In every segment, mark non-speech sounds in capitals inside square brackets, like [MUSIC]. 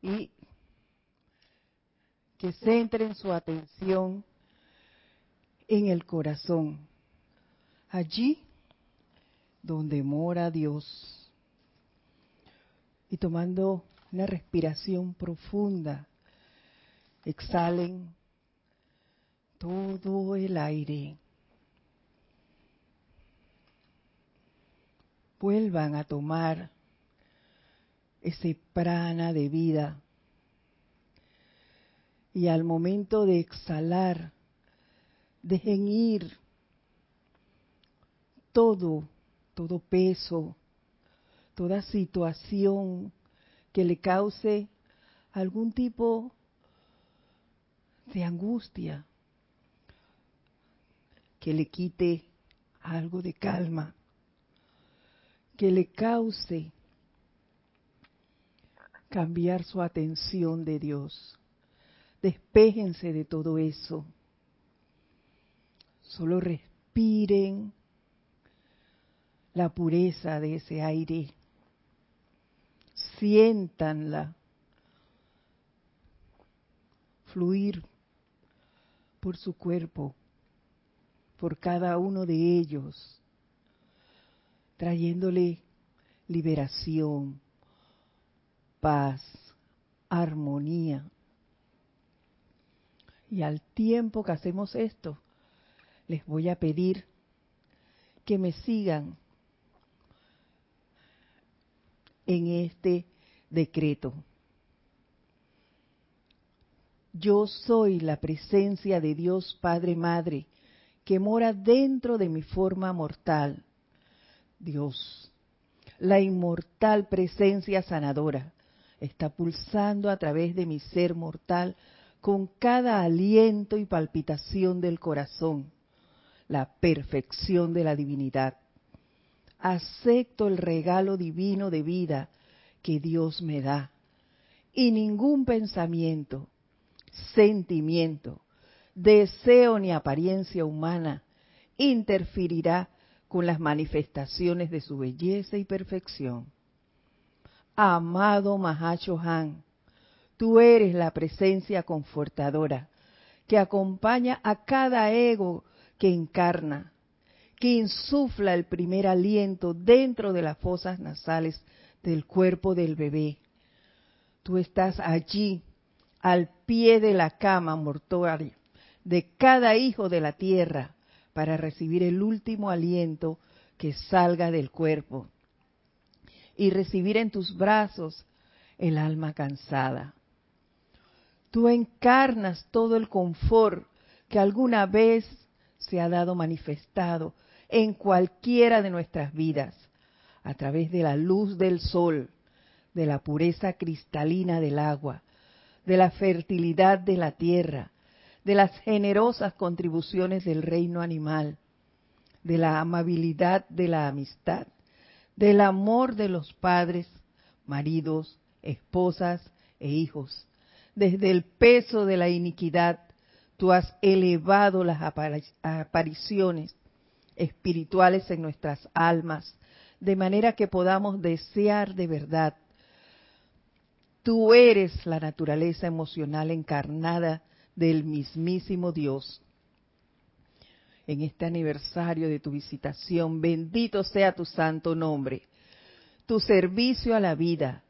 y que centren su atención en el corazón, allí donde mora Dios. Y tomando una respiración profunda, exhalen todo el aire. Vuelvan a tomar ese prana de vida. Y al momento de exhalar, dejen ir todo, todo peso, toda situación que le cause algún tipo de angustia, que le quite algo de calma, que le cause cambiar su atención de Dios. Despéjense de todo eso. Solo respiren la pureza de ese aire. Siéntanla fluir por su cuerpo, por cada uno de ellos, trayéndole liberación, paz, armonía. Y al tiempo que hacemos esto, les voy a pedir que me sigan en este decreto. Yo soy la presencia de Dios Padre Madre que mora dentro de mi forma mortal. Dios, la inmortal presencia sanadora, está pulsando a través de mi ser mortal con cada aliento y palpitación del corazón, la perfección de la divinidad. Acepto el regalo divino de vida que Dios me da y ningún pensamiento, sentimiento, deseo ni apariencia humana interferirá con las manifestaciones de su belleza y perfección Amado Mahacho Han, tú eres la presencia confortadora que acompaña a cada ego que encarna, que insufla el primer aliento dentro de las fosas nasales del cuerpo del bebé. Tú estás allí, al pie de la cama mortuaria de cada hijo de la tierra, para recibir el último aliento que salga del cuerpo y recibir en tus brazos el alma cansada. Tú encarnas todo el confort que alguna vez se ha dado manifestado en cualquiera de nuestras vidas, a través de la luz del sol, de la pureza cristalina del agua, de la fertilidad de la tierra, de las generosas contribuciones del reino animal, de la amabilidad de la amistad, del amor de los padres, maridos, esposas e hijos. Desde el peso de la iniquidad, tú has elevado las apariciones espirituales en nuestras almas, de manera que podamos desear de verdad. Tú eres la naturaleza emocional encarnada del mismísimo Dios en este aniversario de tu visitación. Bendito sea tu santo nombre. Tu servicio a la vida,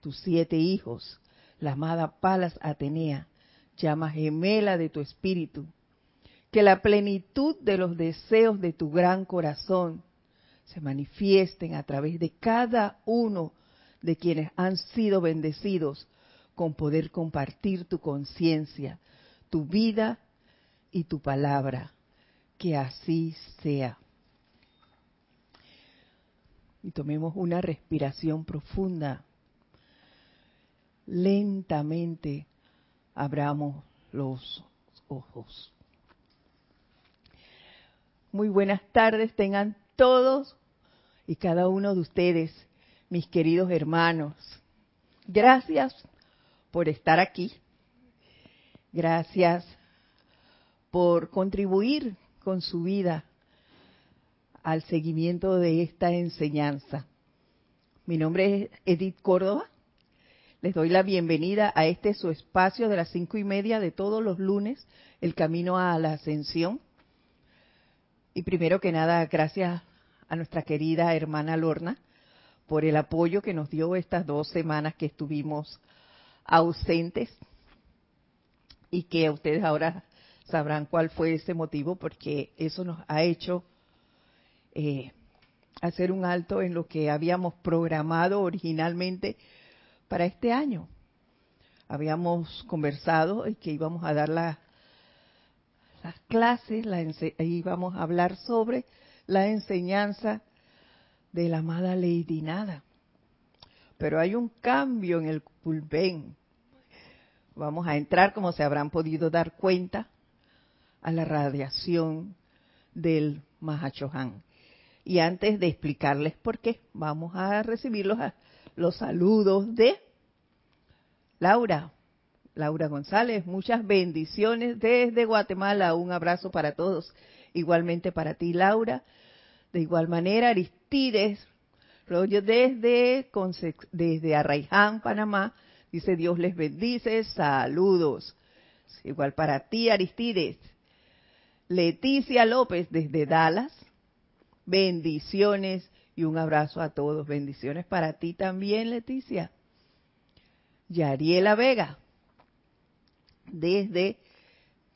tus siete hijos, la amada Palas Atenea, llama gemela de tu espíritu. Que la plenitud de los deseos de tu gran corazón se manifiesten a través de cada uno de quienes han sido bendecidos con poder compartir tu conciencia, tu vida y tu palabra que así sea. Y tomemos una respiración profunda. Lentamente abramos los ojos. Muy buenas tardes tengan todos y cada uno de ustedes, mis queridos hermanos. Gracias por estar aquí. Gracias por contribuir con su vida al seguimiento de esta enseñanza. Mi nombre es Edith Córdoba. Les doy la bienvenida a este su espacio de las cinco y media de todos los lunes, el camino a la ascensión. Y primero que nada, gracias a nuestra querida hermana Lorna por el apoyo que nos dio estas dos semanas que estuvimos ausentes y que ustedes ahora sabrán cuál fue ese motivo porque eso nos ha hecho eh, hacer un alto en lo que habíamos programado originalmente para este año. Habíamos conversado y que íbamos a dar las clases, la, íbamos a hablar sobre la enseñanza de la amada Lady Nada. Pero hay un cambio en el pulpen. Vamos a entrar, como se habrán podido dar cuenta, a la radiación del Mahachohan. Y antes de explicarles por qué, vamos a recibir los, los saludos de Laura. Laura González, muchas bendiciones desde Guatemala. Un abrazo para todos. Igualmente para ti, Laura. De igual manera, Aristides, rollo desde, desde Arraiján, Panamá. Dice Dios les bendice. Saludos. Igual para ti, Aristides. Leticia López desde Dallas. Bendiciones y un abrazo a todos. Bendiciones para ti también, Leticia. Yariela Vega, desde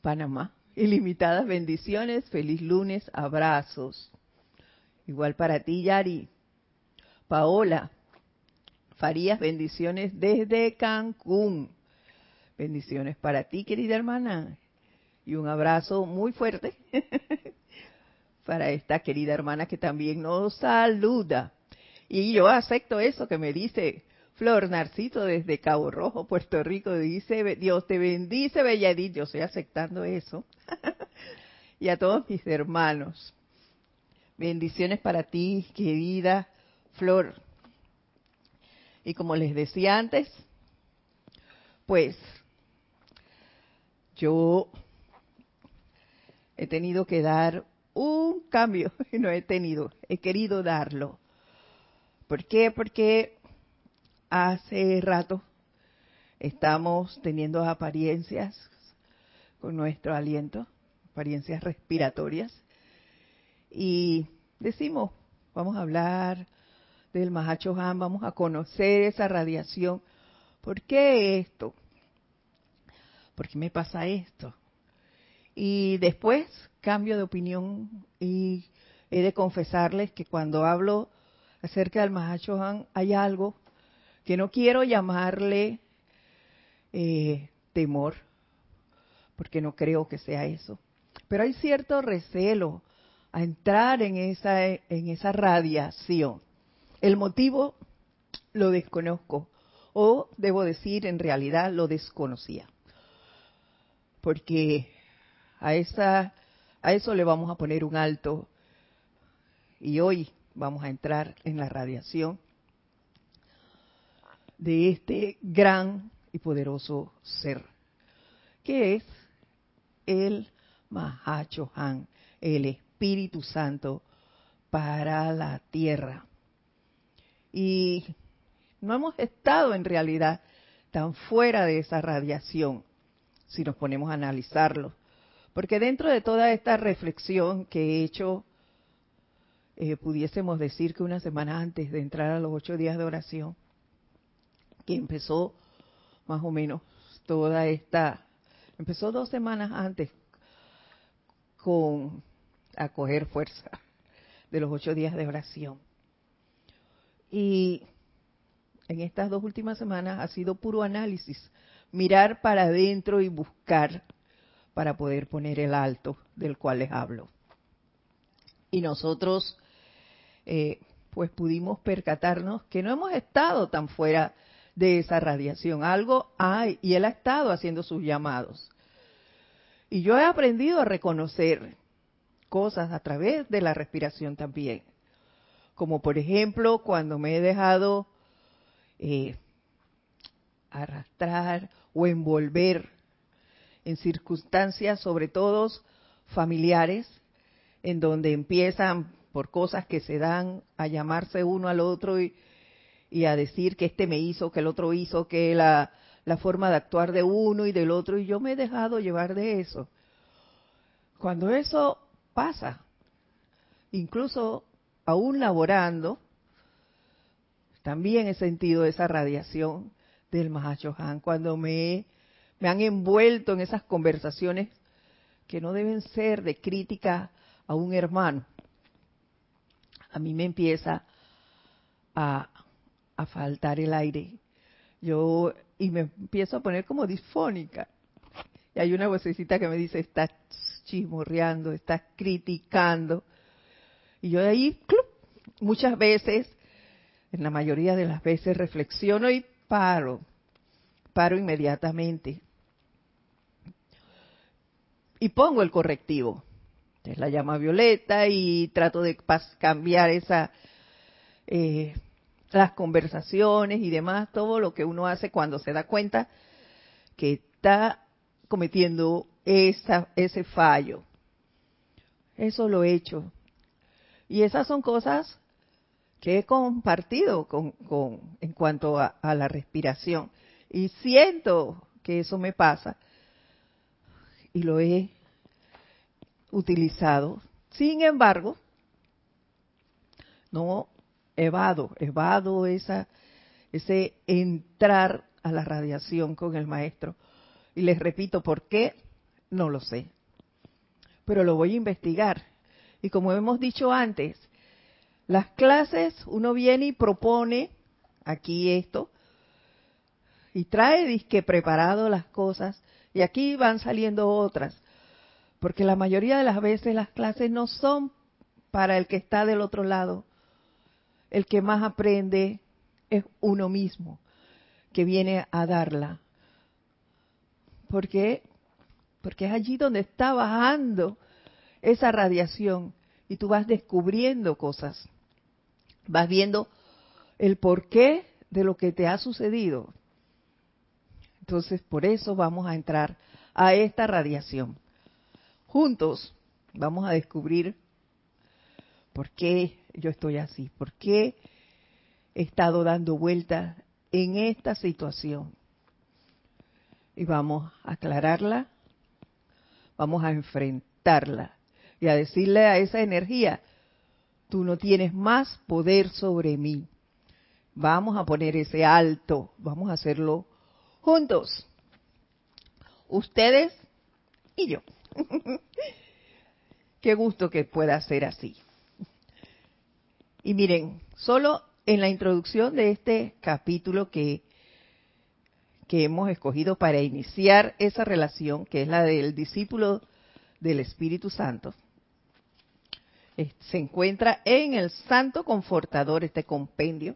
Panamá. Ilimitadas bendiciones, feliz lunes, abrazos. Igual para ti, Yari. Paola Farías, bendiciones desde Cancún. Bendiciones para ti, querida hermana. Y un abrazo muy fuerte [LAUGHS] para esta querida hermana que también nos saluda. Y yo acepto eso que me dice Flor Narcito desde Cabo Rojo, Puerto Rico. Dice, Dios te bendice, Bella Edith. Yo estoy aceptando eso. [LAUGHS] y a todos mis hermanos. Bendiciones para ti, querida Flor. Y como les decía antes, pues yo he tenido que dar un cambio, [LAUGHS] y no he tenido, he querido darlo. ¿Por qué? Porque hace rato estamos teniendo apariencias con nuestro aliento, apariencias respiratorias, y decimos, vamos a hablar del Mahacho Han, vamos a conocer esa radiación. ¿Por qué esto? ¿Por qué me pasa esto? Y después cambio de opinión y he de confesarles que cuando hablo acerca del Mahachohan hay algo que no quiero llamarle eh, temor, porque no creo que sea eso. Pero hay cierto recelo a entrar en esa, en esa radiación. El motivo lo desconozco, o debo decir en realidad lo desconocía. Porque a, esa, a eso le vamos a poner un alto. Y hoy vamos a entrar en la radiación de este gran y poderoso ser, que es el Mahachohan, el Espíritu Santo para la tierra. Y no hemos estado en realidad tan fuera de esa radiación, si nos ponemos a analizarlo. Porque dentro de toda esta reflexión que he hecho, eh, pudiésemos decir que una semana antes de entrar a los ocho días de oración, que empezó más o menos toda esta, empezó dos semanas antes con acoger fuerza de los ocho días de oración. Y en estas dos últimas semanas ha sido puro análisis, mirar para adentro y buscar para poder poner el alto del cual les hablo. Y nosotros, eh, pues pudimos percatarnos que no hemos estado tan fuera de esa radiación. Algo hay, y él ha estado haciendo sus llamados. Y yo he aprendido a reconocer cosas a través de la respiración también. Como por ejemplo cuando me he dejado eh, arrastrar o envolver en circunstancias, sobre todo familiares, en donde empiezan por cosas que se dan a llamarse uno al otro y, a decir que este me hizo, que el otro hizo, que la, la forma de actuar de uno y del otro, y yo me he dejado llevar de eso. Cuando eso pasa, incluso aún laborando, también he sentido esa radiación del Mahachohan cuando me, me han envuelto en esas conversaciones que no deben ser de crítica a un hermano. A mí me empieza a, faltar el aire. Yo, y me empiezo a poner como disfónica. Y hay una vocecita que me dice, estás chismorreando, estás criticando. Y yo de ahí, muchas veces, en la mayoría de las veces, reflexiono y paro, paro inmediatamente. Y pongo el correctivo. Es la llama violeta y trato de cambiar esa, eh, las conversaciones y demás, todo lo que uno hace cuando se da cuenta que está cometiendo esa, ese fallo. Eso lo he hecho. Y esas son cosas que he compartido con, con en cuanto a, a, la respiración. Y siento que eso me pasa. Y lo he utilizado. Sin embargo, no evado, evado esa, ese entrar a la radiación con el maestro. Y les repito, ¿por qué? No lo sé. Pero lo voy a investigar. Y como hemos dicho antes, las clases, uno viene y propone aquí esto, y trae disque preparado las cosas, y aquí van saliendo otras. Porque la mayoría de las veces las clases no son para el que está del otro lado, el que más aprende es uno mismo, que viene a darla. ¿Por qué? Porque es allí donde está bajando esa radiación y tú vas descubriendo cosas. Vas viendo el porqué de lo que te ha sucedido. Entonces, por eso vamos a entrar a esta radiación. Juntos vamos a descubrir por qué yo estoy así? ¿Por qué he estado dando vueltas en esta situación? Y vamos a aclararla, vamos a enfrentarla y a decirle a esa energía, tú no tienes más poder sobre mí. Vamos a poner ese alto, vamos a hacerlo juntos. Ustedes y yo. [LAUGHS] Qué gusto que pueda ser así. Y miren, solo en la introducción de este capítulo que, que hemos escogido para iniciar esa relación, que es la del discípulo del Espíritu Santo, se encuentra en el Santo Confortador, este compendio.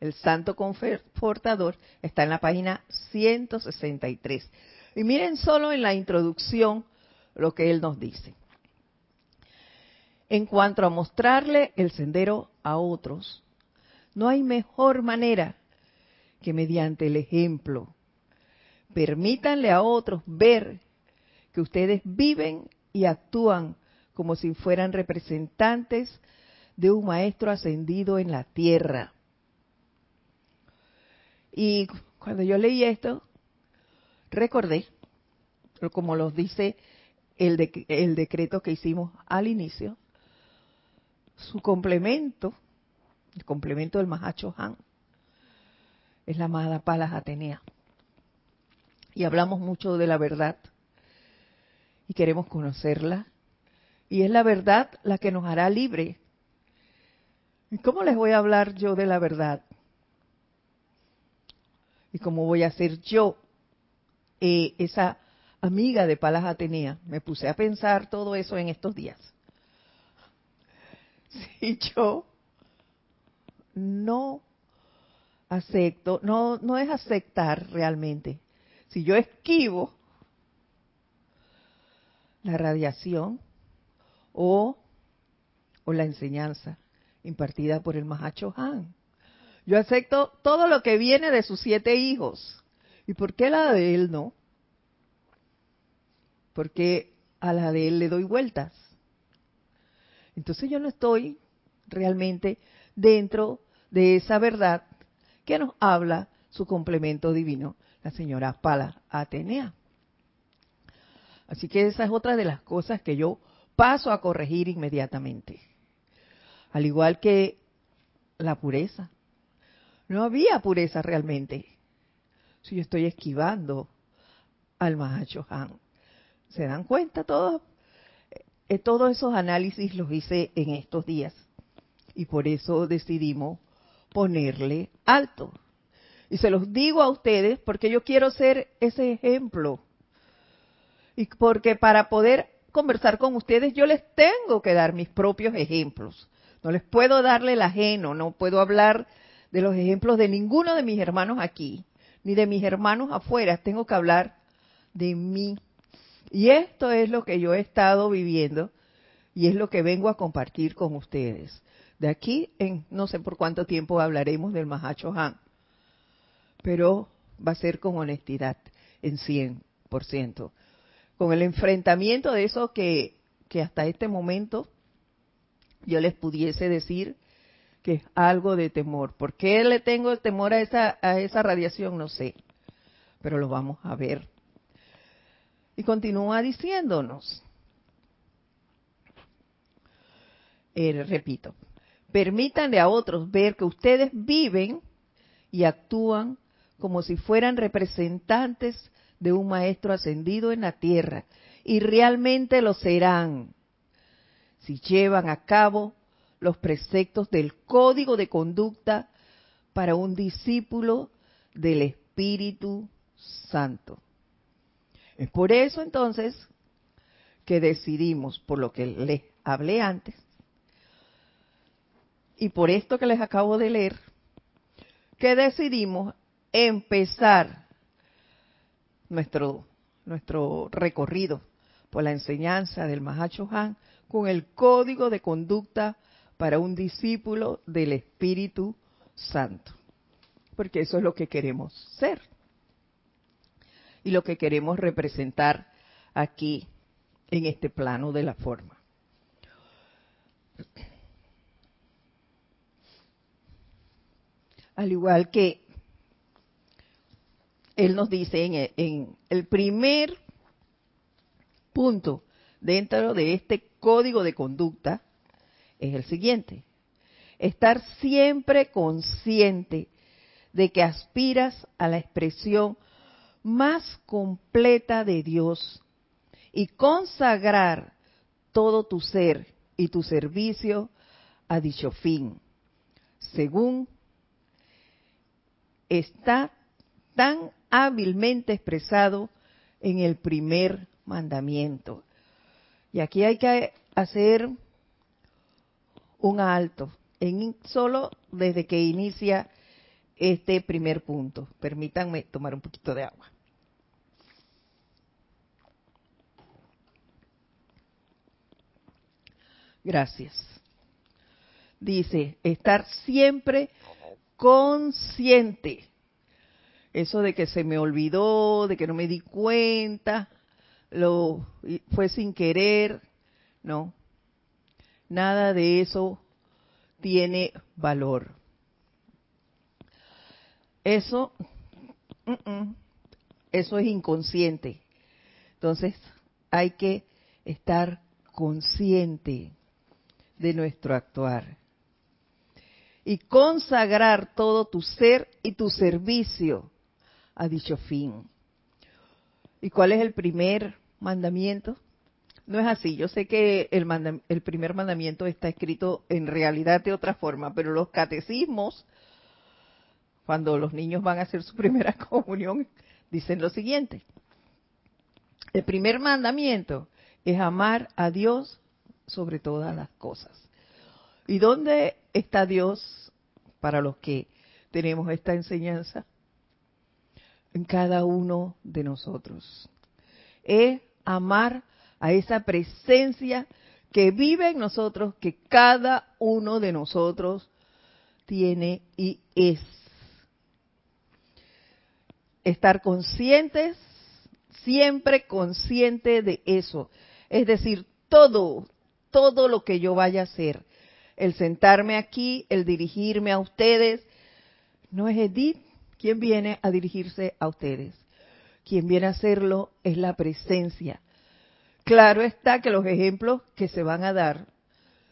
El Santo Confortador está en la página 163. Y miren solo en la introducción lo que él nos dice en cuanto a mostrarle el sendero a otros, no hay mejor manera que mediante el ejemplo. Permítanle a otros ver que ustedes viven y actúan como si fueran representantes de un maestro ascendido en la tierra. Y cuando yo leí esto, recordé, como los dice el, el decreto que hicimos al inicio, su complemento, el complemento del Mahacho Han, es la amada Palas Atenea. Y hablamos mucho de la verdad y queremos conocerla. Y es la verdad la que nos hará libre. ¿Y cómo les voy a hablar yo de la verdad? ¿Y cómo voy a ser yo eh, esa amiga de Palas Atenea? Me puse a pensar todo eso en estos días. [LAUGHS] si yo no acepto, no, no es aceptar realmente. Si yo esquivo la radiación o, o la enseñanza impartida por el Mahacho Han. Yo acepto todo lo que viene de sus siete hijos. ¿Y por qué la de él no? Porque a la de él le doy vueltas. Entonces yo no estoy realmente dentro de esa verdad que nos habla su complemento divino, la señora Pala Atenea. Así que esa es otra de las cosas que yo paso a corregir inmediatamente. Al igual que la pureza. No había pureza realmente. Si yo estoy esquivando al Mahachohan. ¿Se dan cuenta todos? Eh, todos esos análisis los hice en estos días. Y por eso decidimos ponerle alto. Y se los digo a ustedes porque yo quiero ser ese ejemplo. Y porque para poder conversar con ustedes yo les tengo que dar mis propios ejemplos. No les puedo darle el ajeno, no puedo hablar de los ejemplos de ninguno de mis hermanos aquí, ni de mis hermanos afuera. Tengo que hablar de mí. Y esto es lo que yo he estado viviendo y es lo que vengo a compartir con ustedes. De aquí en no sé por cuánto tiempo hablaremos del Mahacho Han, pero va a ser con honestidad, en 100%, con el enfrentamiento de eso que, que hasta este momento yo les pudiese decir que es algo de temor. ¿Por qué le tengo el temor a esa, a esa radiación? No sé, pero lo vamos a ver. Y continúa diciéndonos, eh, repito, permítanle a otros ver que ustedes viven y actúan como si fueran representantes de un maestro ascendido en la tierra, y realmente lo serán si llevan a cabo los preceptos del código de conducta para un discípulo del Espíritu Santo. Es por eso entonces que decidimos, por lo que les hablé antes, y por esto que les acabo de leer, que decidimos empezar nuestro, nuestro recorrido por la enseñanza del Mahacho Han con el código de conducta para un discípulo del Espíritu Santo. Porque eso es lo que queremos ser y lo que queremos representar aquí en este plano de la forma. Al igual que él nos dice en, en el primer punto dentro de este código de conducta, es el siguiente. Estar siempre consciente de que aspiras a la expresión más completa de Dios y consagrar todo tu ser y tu servicio a dicho fin, según está tan hábilmente expresado en el primer mandamiento. Y aquí hay que hacer un alto, en solo desde que inicia este primer punto. Permítanme tomar un poquito de agua. Gracias. Dice, estar siempre consciente. Eso de que se me olvidó, de que no me di cuenta, lo fue sin querer, no. Nada de eso tiene valor. Eso, eso es inconsciente. Entonces, hay que estar consciente de nuestro actuar y consagrar todo tu ser y tu servicio a dicho fin. ¿Y cuál es el primer mandamiento? No es así. Yo sé que el, el primer mandamiento está escrito en realidad de otra forma, pero los catecismos, cuando los niños van a hacer su [LAUGHS] primera comunión, dicen lo siguiente. El primer mandamiento es amar a Dios sobre todas las cosas. ¿Y dónde está Dios para los que tenemos esta enseñanza? En cada uno de nosotros. Es amar a esa presencia que vive en nosotros, que cada uno de nosotros tiene y es. Estar conscientes, siempre consciente de eso. Es decir, todo, todo lo que yo vaya a hacer, el sentarme aquí, el dirigirme a ustedes, no es Edith quien viene a dirigirse a ustedes. Quien viene a hacerlo es la presencia. Claro está que los ejemplos que se van a dar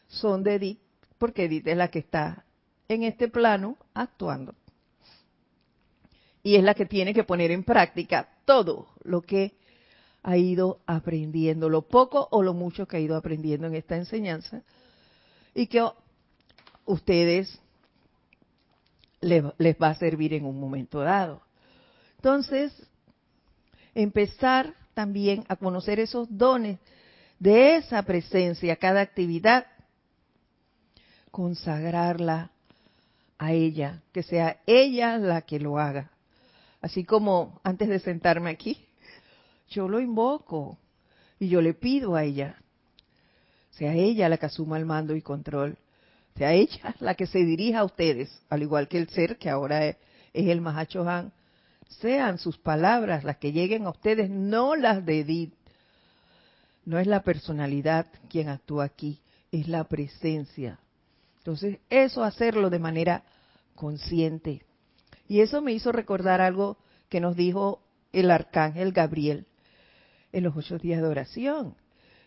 son de Edith, porque Edith es la que está en este plano actuando. Y es la que tiene que poner en práctica todo lo que ha ido aprendiendo, lo poco o lo mucho que ha ido aprendiendo en esta enseñanza, y que ustedes les, va a servir en un momento dado. Entonces, empezar también a conocer esos dones de esa presencia, cada actividad, consagrarla a ella, que sea ella la que lo haga. Así como antes de sentarme aquí, yo lo invoco y yo le pido a ella, sea ella la que asuma el mando y control sea ella [LAUGHS] la que se dirija a ustedes, al igual que el ser que ahora es, el Mahacho sean sus palabras las que lleguen a ustedes, no las de Edith. No es la personalidad quien actúa aquí, es la presencia. Entonces, eso hacerlo de manera consciente. Y eso me hizo recordar algo que nos dijo el arcángel Gabriel en los ocho días de oración.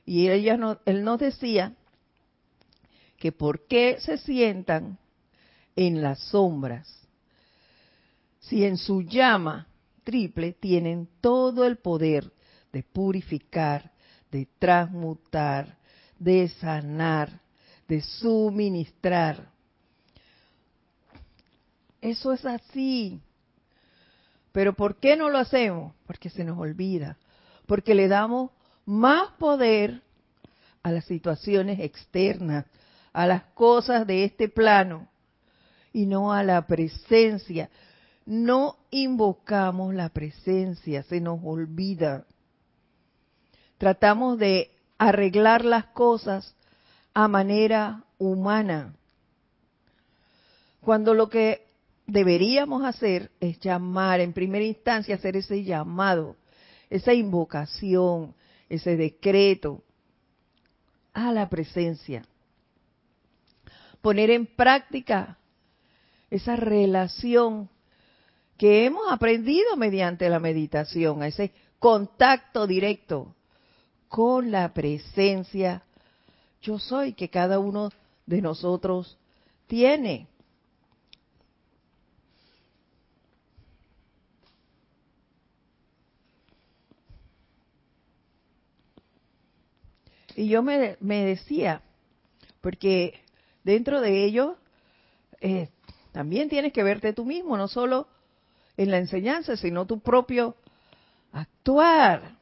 Y ella no, él nos decía que por qué se sientan en las sombras si en su llama triple tienen todo el poder de purificar, de transmutar, de sanar, de suministrar. Eso es así. Pero ¿por qué no lo hacemos? Porque se nos olvida. Porque le damos más poder a las situaciones externas, a las cosas de este plano y no a la presencia. No invocamos la presencia, se nos olvida. Tratamos de arreglar las cosas a manera humana, cuando lo que deberíamos hacer es llamar, en primera instancia, hacer ese llamado, esa invocación, ese decreto a la presencia poner en práctica esa relación que hemos aprendido mediante la meditación, ese contacto directo con la presencia yo soy que cada uno de nosotros tiene. Y yo me, me decía, porque dentro de ello eh, también tienes que verte tú mismo, no solo en la enseñanza, sino tu propio actuar.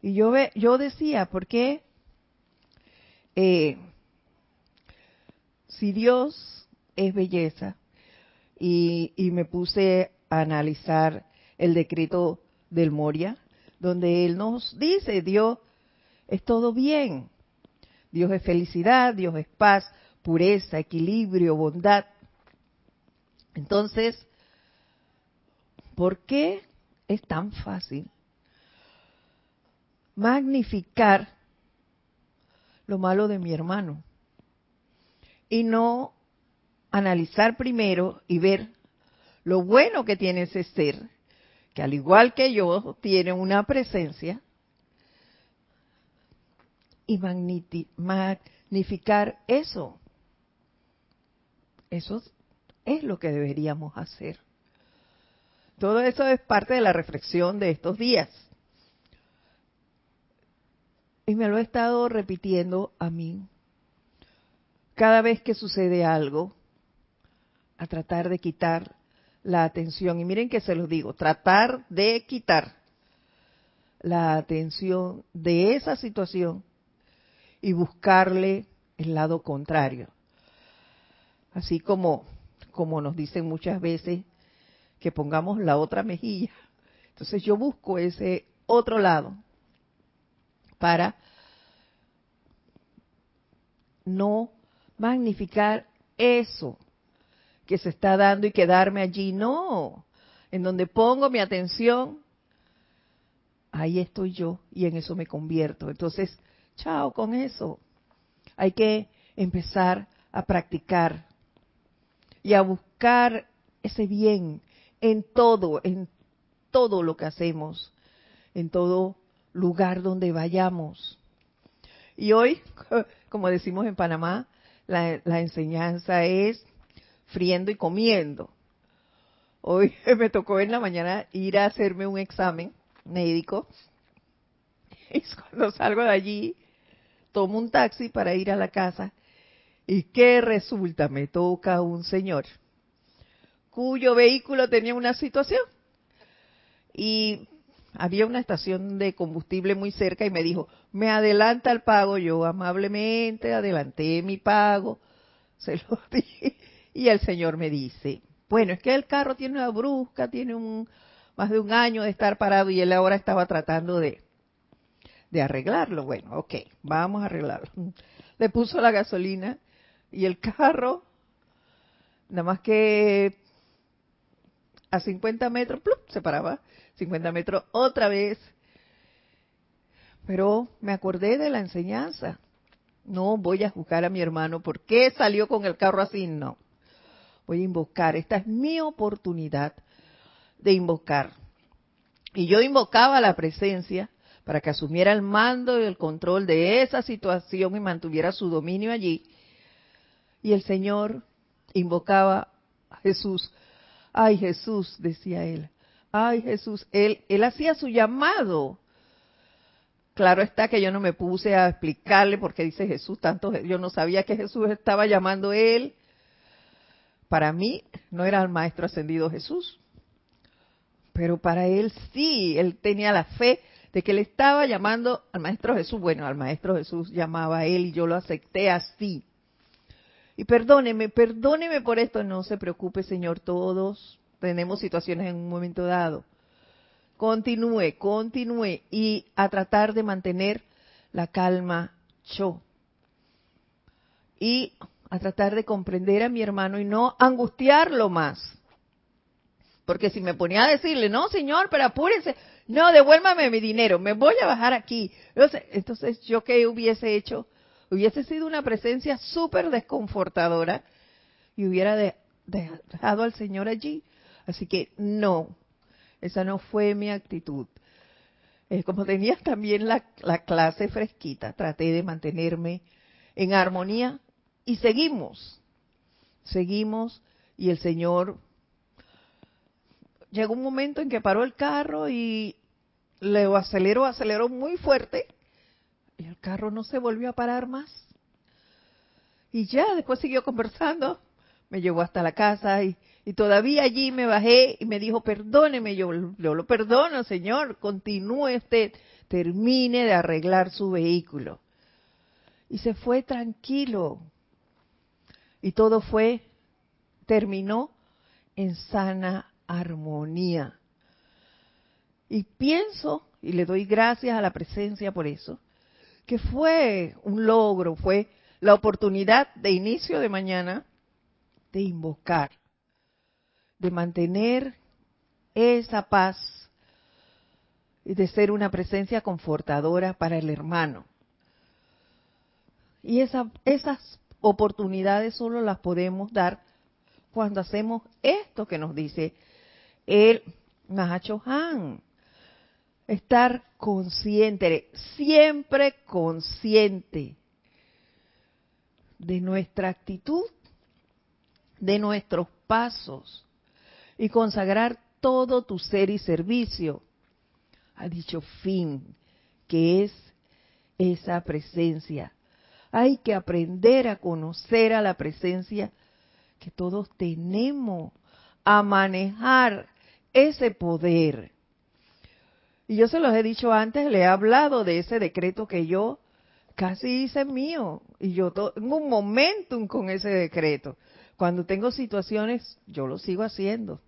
Y yo, ve, yo decía, ¿por qué eh, si Dios es belleza y, y me puse a analizar el decreto del Moria, donde Él nos dice, Dios es todo bien, Dios es felicidad, Dios es paz, pureza, equilibrio, bondad. Entonces, ¿por qué es tan fácil magnificar lo malo de mi hermano y no analizar primero y ver lo bueno que tiene ese ser, que al igual que yo tiene una presencia, y magnificar eso. Eso es lo que deberíamos hacer. Todo eso es parte de la reflexión de estos días. Y me lo he estado repitiendo a mí. Cada vez que sucede algo, a tratar de quitar la atención. Y miren que se los digo, tratar de quitar la atención de esa situación y buscarle el lado contrario. Así como, como nos dicen muchas veces que pongamos la otra mejilla. Entonces yo busco ese otro lado para no magnificar eso que se está dando y quedarme allí. No, en donde pongo mi atención, ahí estoy yo y en eso me convierto. Entonces, Chao con eso. Hay que empezar a practicar y a buscar ese bien en todo, en todo lo que hacemos, en todo lugar donde vayamos. Y hoy, [LAUGHS] como decimos en Panamá, la, enseñanza es friendo y comiendo. Hoy [LAUGHS] me tocó en la mañana ir a hacerme un examen médico. [LAUGHS] Y cuando salgo de allí, tomo un taxi para ir a la casa. ¿Y qué resulta? Me toca un señor cuyo vehículo tenía una situación. Y había una estación de combustible muy cerca y me dijo, me adelanta el pago. Yo amablemente adelanté mi pago, [LAUGHS] se lo di. Y el señor me dice, bueno, es que el carro tiene una brusca, tiene un más de un año de estar parado y él ahora estaba tratando de, de arreglarlo. Bueno, ok, vamos a arreglarlo. [LAUGHS] Le puso la gasolina y el carro, nada más que a 50 metros, ¡plup! se paraba, 50 metros otra vez. Pero me acordé de la enseñanza. No voy a juzgar a mi hermano por qué salió con el carro así, no voy a invocar. Esta es mi oportunidad de invocar. Y yo invocaba la presencia para que asumiera el mando y el control de esa situación y mantuviera su dominio allí. Y el Señor invocaba a Jesús. Ay Jesús, decía él. Ay Jesús, él, él hacía su llamado. Claro está que yo no me puse a explicarle por qué dice Jesús tanto, yo no sabía que Jesús estaba llamando él para mí no era el Maestro Ascendido Jesús, pero para él sí, él tenía la fe de que él estaba llamando al Maestro Jesús. Bueno, al Maestro Jesús llamaba a él y yo lo acepté así. Y perdóneme, perdóneme por esto, no se preocupe Señor, todos tenemos situaciones en un momento dado. Continúe, continúe y a tratar de mantener la calma yo. Y a tratar de comprender a mi hermano y no angustiarlo más. Porque si me ponía a decirle, no, señor, pero apúrese, no, devuélvame mi dinero, me voy a bajar aquí. Entonces, yo qué hubiese hecho, hubiese sido una presencia súper desconfortadora y hubiera dejado al Señor allí. Así que no, esa no fue mi actitud. Eh, como tenía también la clase fresquita, traté de mantenerme en armonía y seguimos, seguimos y el Señor llegó un momento en que paró el carro y le aceleró, aceleró muy fuerte y el carro no se volvió a parar más. Y ya después siguió conversando, me llevó hasta la casa y, y todavía allí me bajé y me dijo, perdóneme, yo, yo lo perdono, Señor, continúe usted, termine de arreglar su vehículo. Y se fue tranquilo, y todo fue, terminó en sana armonía. Y pienso, y le doy gracias a la presencia por eso, que fue un logro, fue la oportunidad de inicio de mañana de invocar, de mantener esa paz y de ser una presencia confortadora para el hermano. Y esa, esas oportunidades solo las podemos dar cuando hacemos esto que nos dice el Mahacho Han. Estar consciente, siempre consciente de nuestra actitud, de nuestros pasos y consagrar todo tu ser y servicio a dicho fin, que es esa presencia hay que aprender a conocer a la presencia que todos tenemos, a manejar ese poder. Y yo se los he dicho antes, le he hablado de ese decreto que yo casi hice mío. Y yo tengo un momentum con ese decreto. Cuando tengo situaciones, yo lo sigo haciendo.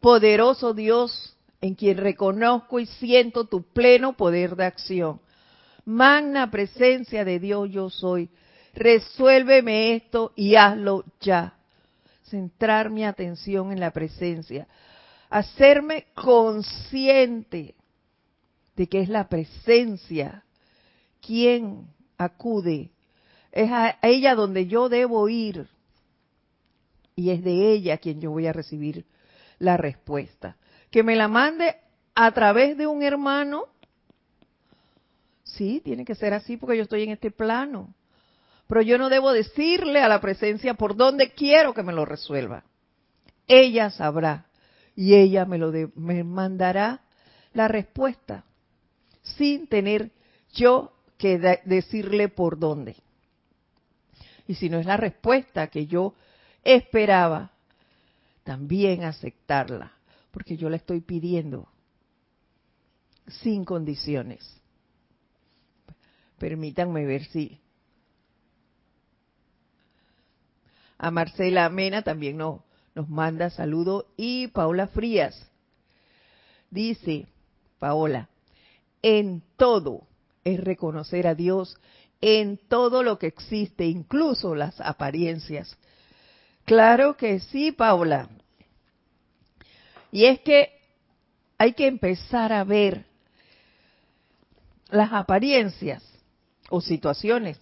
Poderoso Dios, en quien reconozco y siento tu pleno poder de acción magna presencia de Dios yo soy. Resuélveme esto y hazlo ya. Centrar mi atención en la presencia. Hacerme consciente de que es la presencia quien acude. Es a ella donde yo debo ir y es de ella quien yo voy a recibir la respuesta. Que me la mande a través de un hermano, sí, tiene que ser así porque yo estoy en este plano. Pero yo no debo decirle a la presencia por dónde quiero que me lo resuelva. Ella sabrá y ella me lo me mandará la respuesta sin tener yo que decirle por dónde. Y si no es la respuesta que yo esperaba, también aceptarla, porque yo la estoy pidiendo sin condiciones. Permítanme ver si a Marcela Mena también nos, nos manda saludo y Paula Frías dice, Paola, en todo es reconocer a Dios en todo lo que existe, incluso las apariencias. Claro que sí, Paula. Y es que hay que empezar a ver las apariencias o situaciones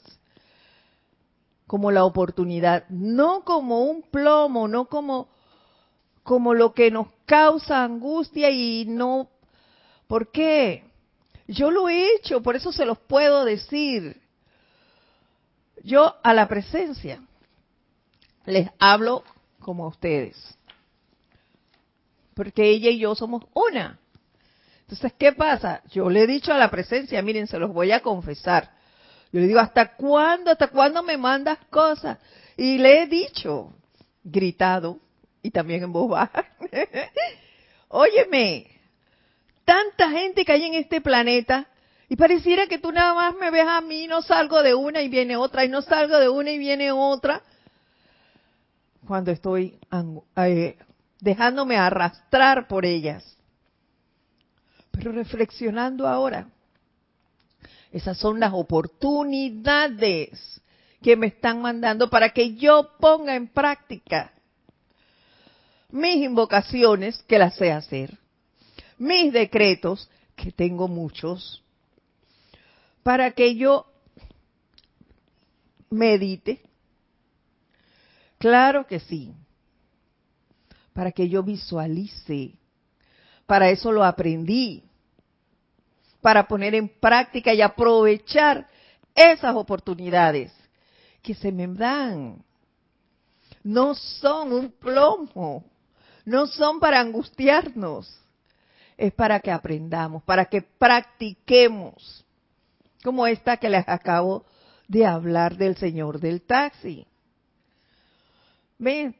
como la oportunidad, no como un plomo, no como como lo que nos causa angustia y no ¿Por qué? Yo lo he hecho, por eso se los puedo decir. Yo a la presencia les hablo como a ustedes. Porque ella y yo somos una. Entonces, ¿qué pasa? Yo le he dicho a la presencia, miren, se los voy a confesar. Yo le digo, ¿hasta cuándo? ¿Hasta cuándo me mandas cosas? Y le he dicho, gritado, y también en voz baja, [LAUGHS] óyeme, tanta gente que hay en este planeta, y pareciera que tú nada más me ves a mí, no salgo de una y viene otra, y no salgo de una y viene otra, cuando estoy eh, dejándome arrastrar por ellas. Pero reflexionando ahora, esas son las oportunidades que me están mandando para que yo ponga en práctica mis invocaciones, que las sé hacer, mis decretos, que tengo muchos, para que yo medite. Claro que sí, para que yo visualice para eso lo aprendí. Para poner en práctica y aprovechar esas oportunidades que se me dan. No son un plomo. No son para angustiarnos. Es para que aprendamos, para que practiquemos. Como esta que les acabo de hablar del señor del taxi. Ven,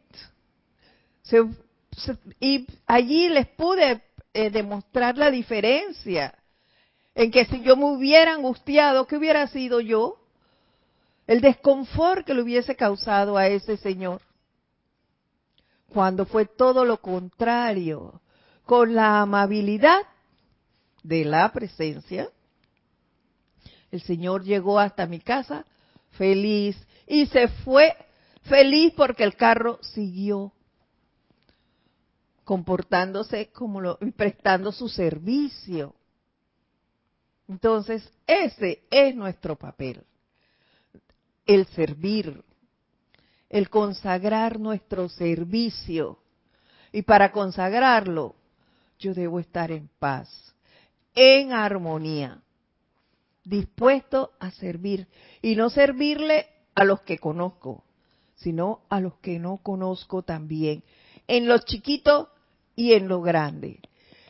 y allí les pude eh, demostrar la diferencia. En que si yo me hubiera angustiado, ¿qué hubiera sido yo? El desconfort que le hubiese causado a ese señor. Cuando fue todo lo contrario, con la amabilidad de la presencia, el Señor llegó hasta mi casa feliz y se fue feliz porque el carro siguió comportándose como lo, prestando su servicio. Entonces, ese es nuestro papel, el servir, el consagrar nuestro servicio. Y para consagrarlo, yo debo estar en paz, en armonía, dispuesto a servir. Y no servirle a los que conozco, sino a los que no conozco también. En los chiquitos y en lo grande.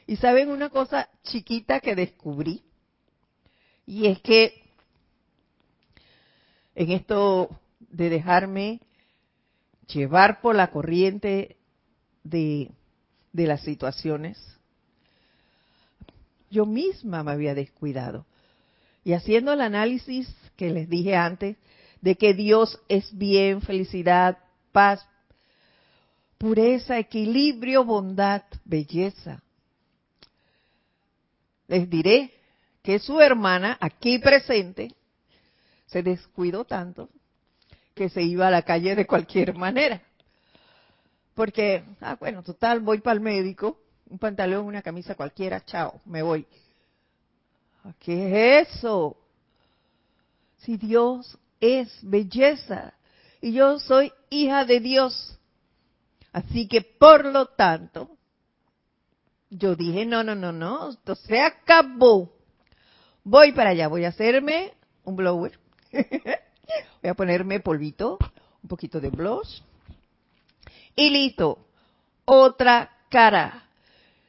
Y saben una cosa chiquita que descubrí, y es que en esto de dejarme llevar por la corriente de, las situaciones, yo misma me había descuidado. Y haciendo el análisis que les dije antes, de que Dios es bien, felicidad, paz, pureza, equilibrio, bondad, belleza. Les diré que su hermana, aquí presente, se descuidó tanto que se iba a la calle de cualquier manera. Porque, ah, bueno, total, voy para el médico, un pantalón, una camisa cualquiera, chao, me voy. ¿Qué es eso? Si Dios es belleza y yo soy hija de Dios, Así que por lo tanto, yo dije, no, no, no, no, esto se acabó. Voy para allá, voy a hacerme un blower. [LAUGHS] voy a ponerme polvito, un poquito de blush. Y listo. Otra cara.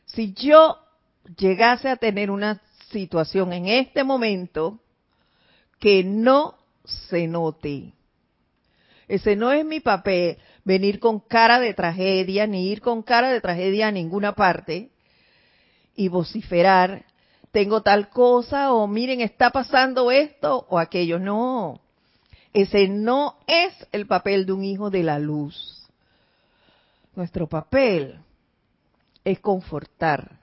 Si yo llegase a tener una situación en este momento que no se note. Ese no es mi papel, venir con cara de tragedia, ni ir con cara de tragedia a ninguna parte y vociferar, tengo tal cosa, o miren, está pasando esto o aquello. No, ese no es el papel de un hijo de la luz. Nuestro papel es confortar,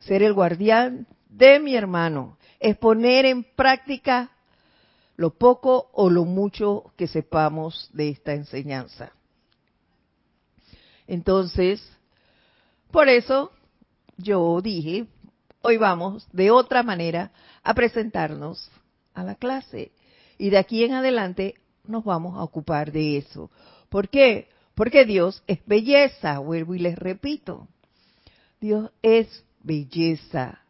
ser el guardián de mi hermano, es poner en práctica lo poco o lo mucho que sepamos de esta enseñanza. Entonces, por eso yo dije, hoy vamos de otra manera a presentarnos a la clase. Y de aquí en adelante nos vamos a ocupar de eso. ¿Por qué? Porque Dios es belleza, vuelvo y les repito. Dios es belleza.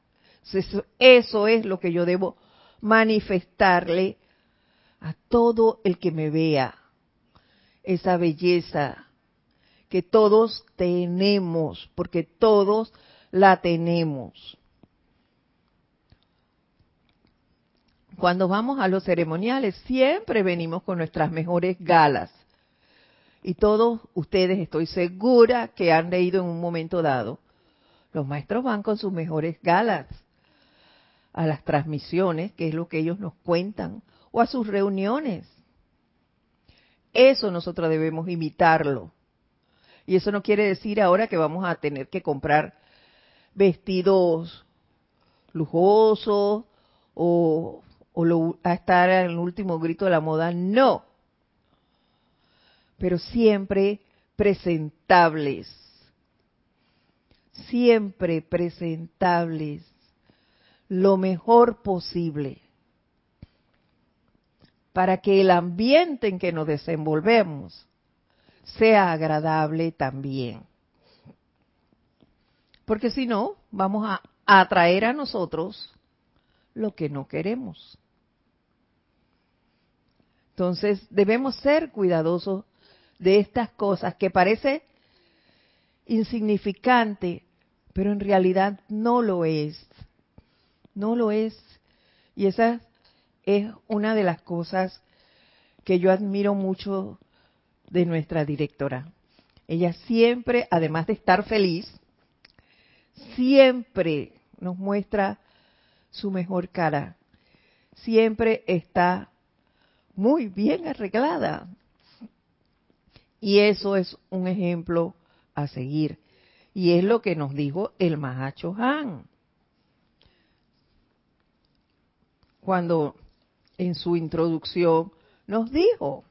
Eso, eso es lo que yo debo manifestarle a todo el que me vea. Esa belleza que todos tenemos, porque todos la tenemos. Cuando vamos a los ceremoniales, siempre venimos con nuestras mejores galas. Y todos ustedes, estoy segura que han leído en un momento dado, los maestros van con sus mejores galas a las transmisiones, que es lo que ellos nos cuentan, o a sus reuniones. Eso nosotros debemos imitarlo. Y eso no quiere decir ahora que vamos a tener que comprar vestidos lujosos o, a estar en el último grito de la moda, no. Pero siempre presentables. Siempre presentables. Lo mejor posible. Para que el ambiente en que nos desenvolvemos sea agradable también porque si no, vamos a atraer a nosotros lo que no queremos. Entonces, debemos ser cuidadosos de estas cosas que parece insignificante, pero en realidad no lo es. No lo es. Y esa es una de las cosas que yo admiro mucho de nuestra directora. Ella siempre, además de estar feliz, siempre nos muestra su mejor cara. Siempre está muy bien arreglada. Y eso es un ejemplo a seguir. Y es lo que nos dijo el Mahacho Han. Cuando en su introducción nos dijo,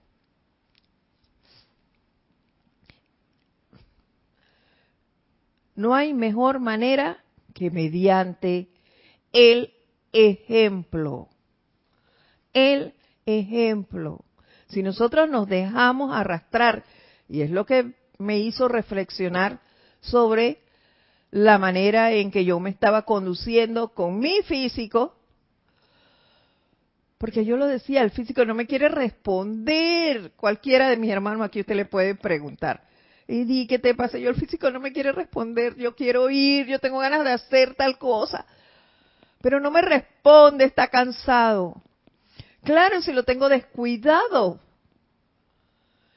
no hay mejor manera que mediante el ejemplo. El ejemplo. Si nosotros nos dejamos arrastrar, y es lo que me hizo reflexionar sobre la manera en que yo me estaba conduciendo con mi físico, porque yo lo decía, el físico no me quiere responder. Cualquiera de mis hermanos aquí usted le puede preguntar y di, ¿qué te pasa? Yo el físico no me quiere responder, yo quiero ir, yo tengo ganas de hacer tal cosa, pero no me responde, está cansado. Claro, si lo tengo descuidado.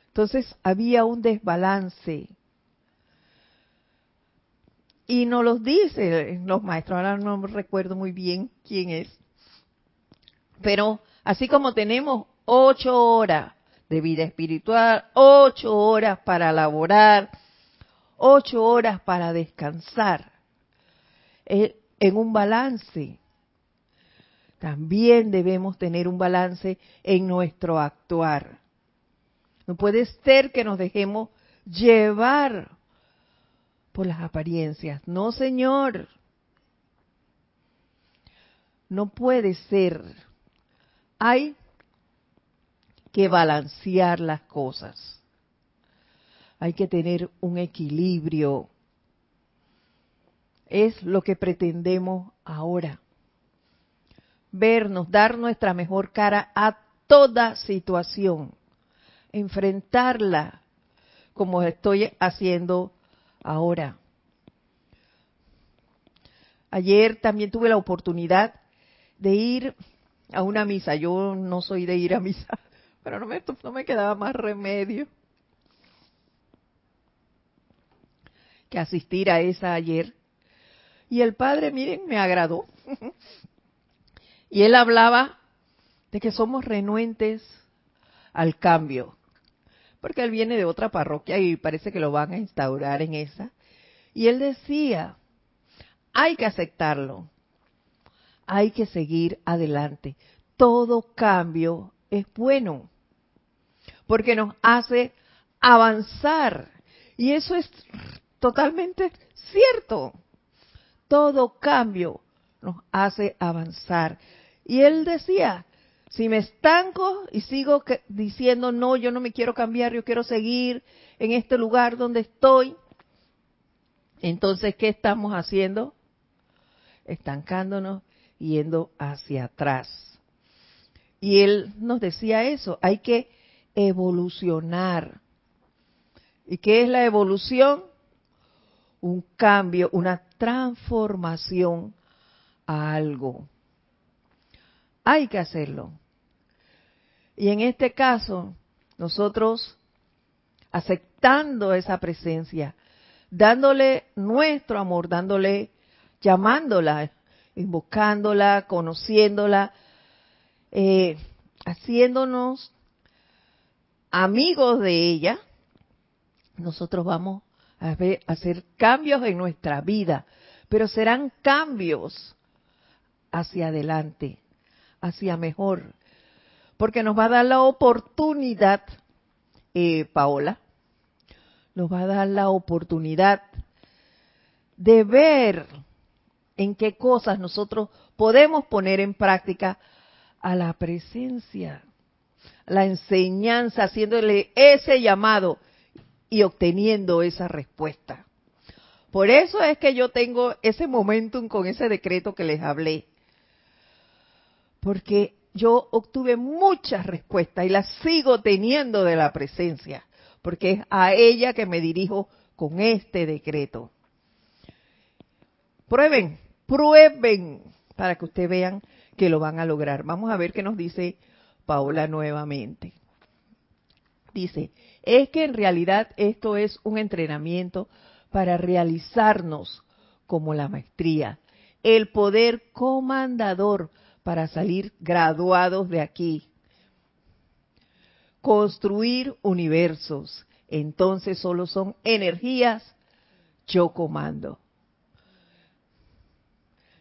Entonces había un desbalance. Y nos los dicen los maestros, ahora no recuerdo muy bien quién es. Pero así como tenemos ocho horas de vida espiritual, ocho horas para laborar, ocho horas para descansar, eh, en un balance. También debemos tener un balance en nuestro actuar. No puede ser que nos dejemos llevar por las apariencias. No, Señor. No puede ser. Hay que balancear las cosas. Hay que tener un equilibrio. Es lo que pretendemos ahora. Vernos, dar nuestra mejor cara a toda situación. Enfrentarla como estoy haciendo ahora. Ayer también tuve la oportunidad de ir a una misa. Yo no soy de ir a misa, [LAUGHS] pero no me, no me quedaba más remedio que asistir a esa ayer. Y el padre, miren, me agradó. [LAUGHS] y él hablaba de que somos renuentes al cambio. Porque él viene de otra parroquia y parece que lo van a instaurar en esa. Y él decía, hay que aceptarlo, hay que seguir adelante. Todo cambio es bueno, porque nos hace avanzar. Y eso es totalmente cierto. Todo cambio nos hace avanzar. Y él decía, si me estanco y sigo diciendo, no, yo no me quiero cambiar, yo quiero seguir en este lugar donde estoy, entonces, ¿qué estamos haciendo? Estancándonos, yendo hacia atrás. Y él nos decía eso, hay que evolucionar. ¿Y qué es la evolución? Un cambio, una transformación a algo. Hay que hacerlo. Y en este caso, nosotros aceptando esa presencia, dándole nuestro amor, dándole, llamándola, invocándola, conociéndola, eh, haciéndonos amigos de ella, nosotros vamos a, ver, a hacer cambios en nuestra vida, pero serán cambios hacia adelante, hacia mejor, porque nos va a dar la oportunidad, eh, Paola, nos va a dar la oportunidad de ver en qué cosas nosotros podemos poner en práctica a la presencia, la enseñanza, haciéndole ese llamado y obteniendo esa respuesta. Por eso es que yo tengo ese momentum con ese decreto que les hablé. Porque yo obtuve muchas respuestas y las sigo teniendo de la presencia, porque es a ella que me dirijo con este decreto. Prueben, prueben, para que ustedes vean que lo van a lograr. Vamos a ver qué nos dice Paola nuevamente. Dice, es que en realidad esto es un entrenamiento para realizarnos como la maestría, el poder comandador para salir graduados de aquí. Construir universos. Entonces solo son energías, yo comando.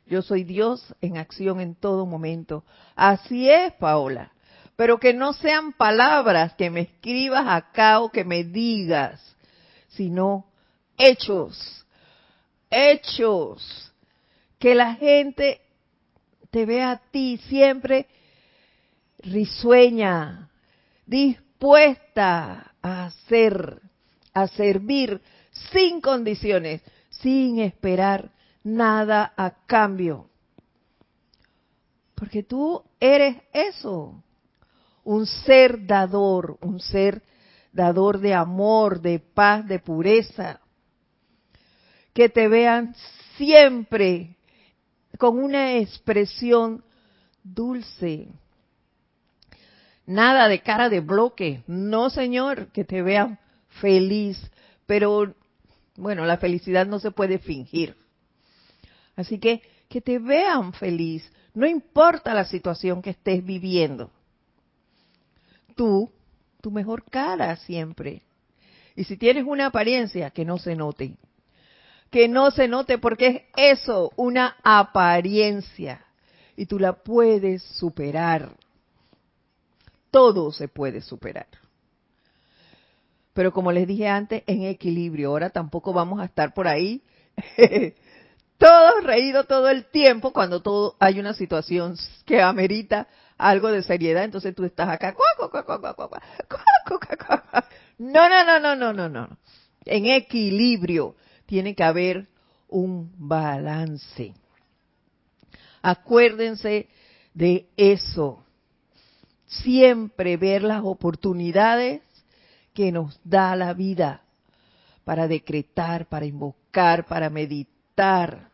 Yo soy Dios en acción en todo momento. Así es, Paola. Pero que no sean palabras que me escribas acá o que me digas, sino hechos. Hechos. Que la gente te ve a ti siempre risueña, dispuesta a hacer, a servir sin condiciones, sin esperar nada a cambio. Porque tú eres eso, un ser dador, un ser dador de amor, de paz, de pureza. Que te vean siempre con una expresión dulce. Nada de cara de bloque. No, Señor, que te vean feliz. Pero, bueno, la felicidad no se puede fingir. Así que, que te vean feliz. No importa la situación que estés viviendo. Tú, tu mejor cara siempre. Y si tienes una apariencia, que no se note que no se note porque es eso, una apariencia. Y tú la puedes superar. Todo se puede superar. Pero como les dije antes, en equilibrio. Ahora tampoco vamos a estar por ahí todos reídos todo el tiempo cuando todo hay una situación que amerita algo de seriedad. Entonces tú estás acá. No, no, no, no, no, no, no. En equilibrio tiene que haber un balance. Acuérdense de eso. Siempre ver las oportunidades que nos da la vida para decretar, para invocar, para meditar.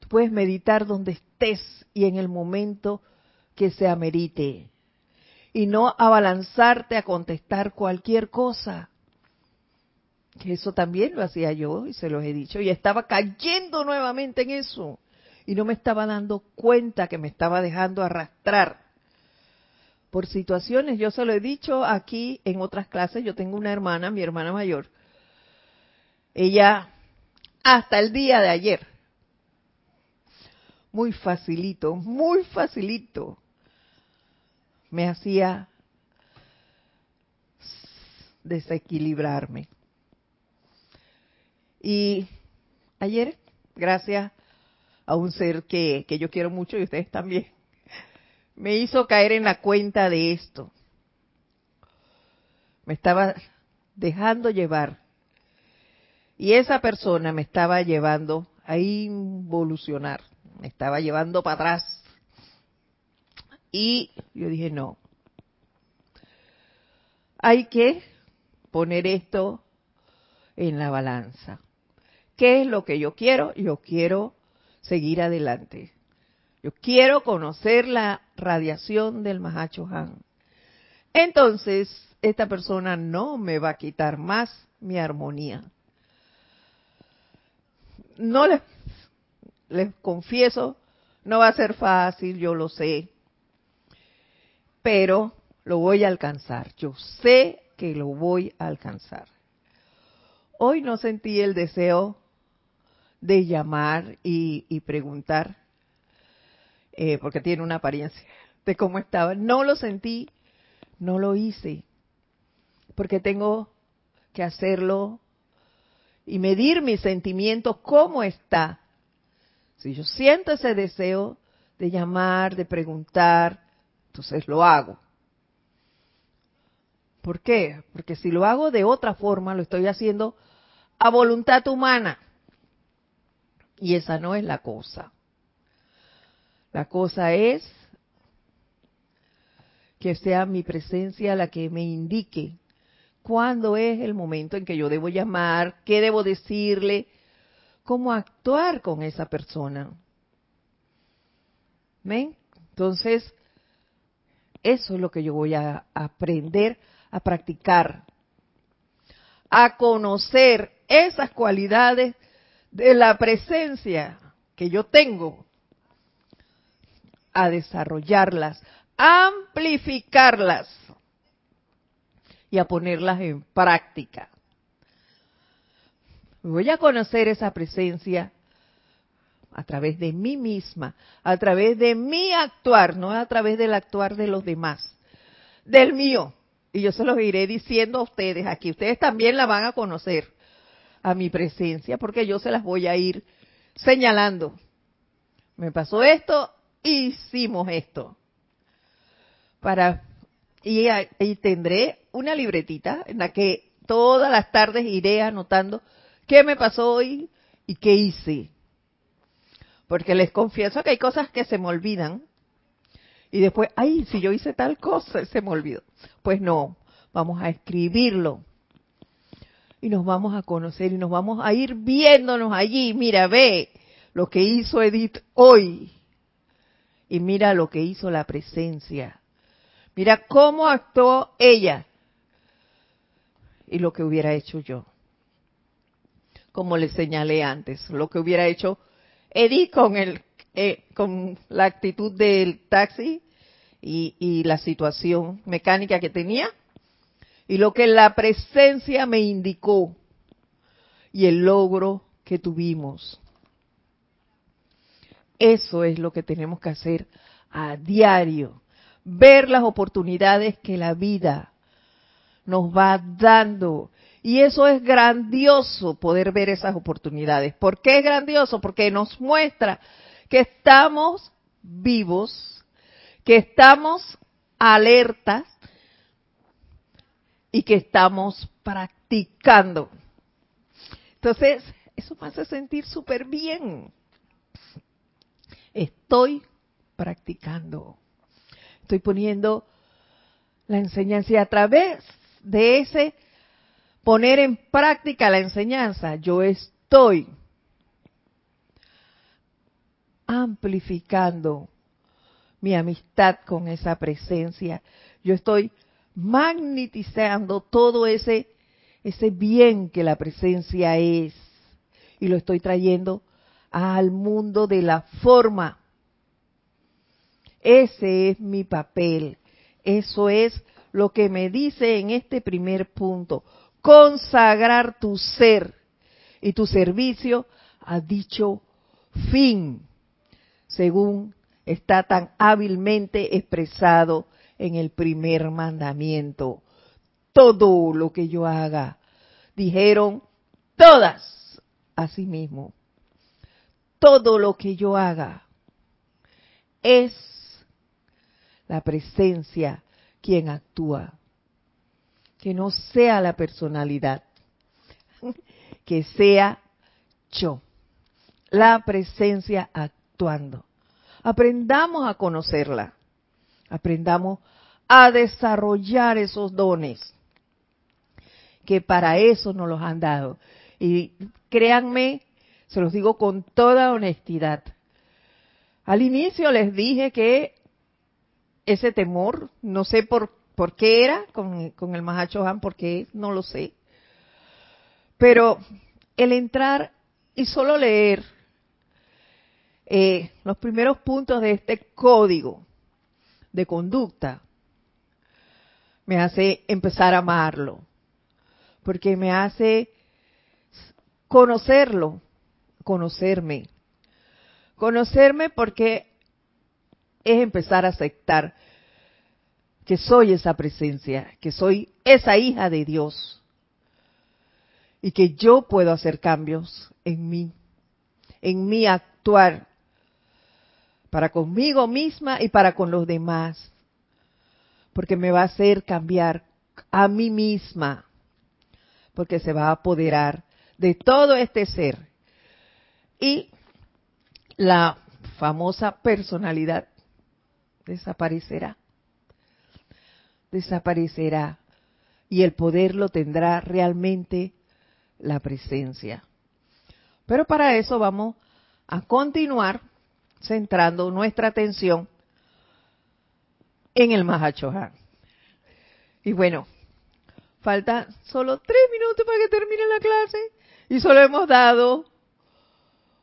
Tú puedes meditar donde estés y en el momento que se amerite. Y no abalanzarte a contestar cualquier cosa. Que eso también lo hacía yo y se los he dicho. Y estaba cayendo nuevamente en eso. Y no me estaba dando cuenta que me estaba dejando arrastrar por situaciones. Yo se lo he dicho aquí en otras clases. Yo tengo una hermana, mi hermana mayor, ella, hasta el día de ayer, muy facilito, muy facilito, me hacía desequilibrarme. Y ayer, gracias a un ser que, yo quiero mucho y ustedes también, me hizo caer en la cuenta de esto. Me estaba dejando llevar y esa persona me estaba llevando a involucionar, me estaba llevando para atrás. Y yo dije, no, hay que poner esto en la balanza. ¿Qué es lo que yo quiero? Yo quiero seguir adelante. Yo quiero conocer la radiación del Mahacho Han. Entonces, esta persona no me va a quitar más mi armonía no les, les confieso, no va a ser fácil, yo lo sé, pero lo voy a alcanzar. Yo sé que lo voy a alcanzar. Hoy no sentí el deseo de llamar y, preguntar, eh, porque tiene una apariencia de cómo estaba. No lo sentí, no lo hice, porque tengo que hacerlo y medir mis sentimientos, cómo está. Si yo siento ese deseo de llamar, de preguntar, entonces lo hago. ¿Por qué? Porque si lo hago de otra forma, lo estoy haciendo a voluntad humana. Y esa no es la cosa. La cosa es que sea mi presencia la que me indique cuándo es el momento en que yo debo llamar, qué debo decirle, cómo actuar con esa persona. ¿Ven? Entonces, eso es lo que yo voy a aprender a practicar, a conocer esas cualidades de la presencia que yo tengo, a desarrollarlas, amplificarlas y a ponerlas en práctica. Voy a conocer esa presencia a través de mí misma, a través de mi actuar, no a través del actuar de los demás, del mío. Y yo se los iré diciendo a ustedes aquí. Ustedes también la van a conocer a mi presencia, porque yo se las voy a ir señalando. Me pasó esto, hicimos esto. Para y, tendré una libretita en la que todas las tardes iré anotando qué me pasó hoy y qué hice. Porque les confieso que hay cosas que se me olvidan. Y después, ay, si yo hice tal cosa, se me olvidó. Pues no, vamos a escribirlo. Y nos vamos a conocer y nos vamos a ir viéndonos allí. Mira, ve lo que hizo Edith hoy. Y mira lo que hizo la presencia Mira cómo actuó ella y lo que hubiera hecho yo. Como le señalé antes, lo que hubiera hecho Eddie con, el, eh, con la actitud del taxi y, y la situación mecánica que tenía y lo que la presencia me indicó y el logro que tuvimos. Eso es lo que tenemos que hacer a diario ver las oportunidades que la vida nos va dando. Y eso es grandioso poder ver esas oportunidades. ¿Por qué es grandioso? Porque nos muestra que estamos vivos, que estamos alertas, y que estamos practicando. Entonces, eso me hace sentir súper bien. Estoy practicando. Estoy poniendo la enseñanza y a través de ese poner en práctica la enseñanza, yo estoy amplificando mi amistad con esa presencia. Yo estoy magnetizando todo ese ese bien que la presencia es y lo estoy trayendo al mundo de la forma. Ese es mi papel. Eso es lo que me dice en este primer punto. Consagrar tu ser y tu servicio a dicho fin, según está tan hábilmente expresado en el primer mandamiento. Todo lo que yo haga, dijeron todas a sí mismo. Todo lo que yo haga es la presencia quien actúa. Que no sea la personalidad, [LAUGHS] que sea yo. La presencia actuando. Aprendamos a conocerla. Aprendamos a desarrollar esos dones que para eso nos los han dado. Y créanme, se los digo con toda honestidad. Al inicio les dije que ese temor, no sé por, por qué era con, con el Mahacho Han, porque no lo sé. Pero el entrar y solo leer eh, los primeros puntos de este código de conducta me hace empezar a amarlo, porque me hace conocerlo, conocerme. Conocerme porque es empezar a aceptar que soy esa presencia, que soy esa hija de Dios y que yo puedo hacer cambios en mí, en mi actuar para conmigo misma y para con los demás, porque me va a hacer cambiar a mí misma, porque se va a apoderar de todo este ser. Y la famosa personalidad desaparecerá. Desaparecerá. Y el poder lo tendrá realmente la presencia. Pero para eso vamos a continuar centrando nuestra atención en el Mahachohan. Y bueno, falta solo tres minutos para que termine la clase y solo hemos dado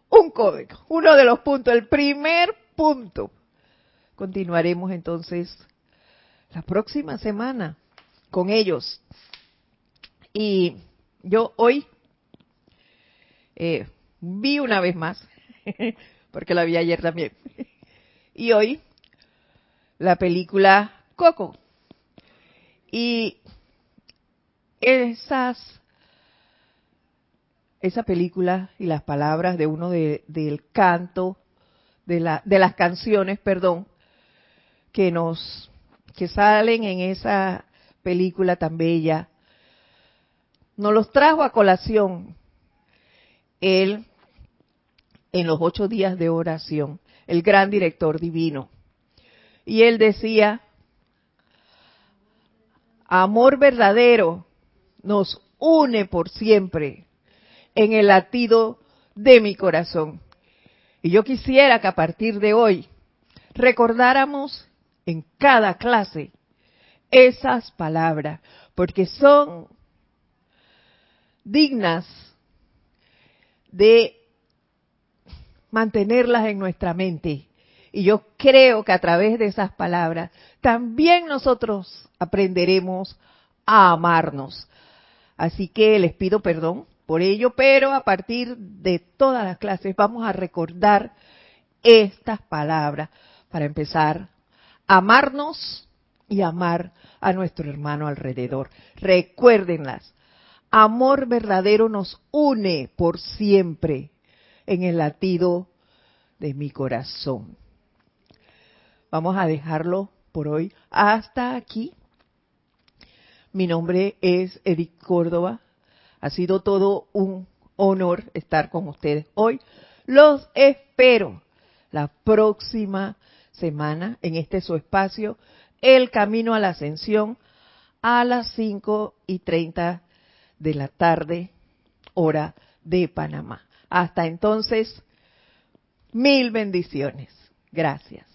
un código, uno de los puntos, el primer punto. Continuaremos entonces la próxima semana con ellos. Y yo hoy eh, vi una vez más [LAUGHS] porque la vi ayer también. Y hoy la película Coco. Y esas esa película y las palabras de uno de, del canto de, la, de las canciones, perdón, que nos que salen en esa película tan bella, nos los trajo a colación él en los ocho días de oración, el gran director divino. Y él decía, amor verdadero nos une por siempre en el latido de mi corazón. Y yo quisiera que a partir de hoy recordáramos en cada clase esas palabras, porque son dignas de mantenerlas en nuestra mente. Y yo creo que a través de esas palabras también nosotros aprenderemos a amarnos. Así que les pido perdón por ello, pero a partir de todas las clases vamos a recordar estas palabras para empezar a amarnos y amar a nuestro hermano alrededor. Recuérdenlas. Amor verdadero nos une por siempre en el latido de mi corazón. Vamos a dejarlo por hoy hasta aquí. Mi nombre es Edith Córdoba. Ha sido todo un honor estar con ustedes hoy. Los espero la próxima semana en este su espacio, El Camino a la Ascensión, a las 5 y 30 de la tarde, hora de Panamá. Hasta entonces, mil bendiciones. Gracias.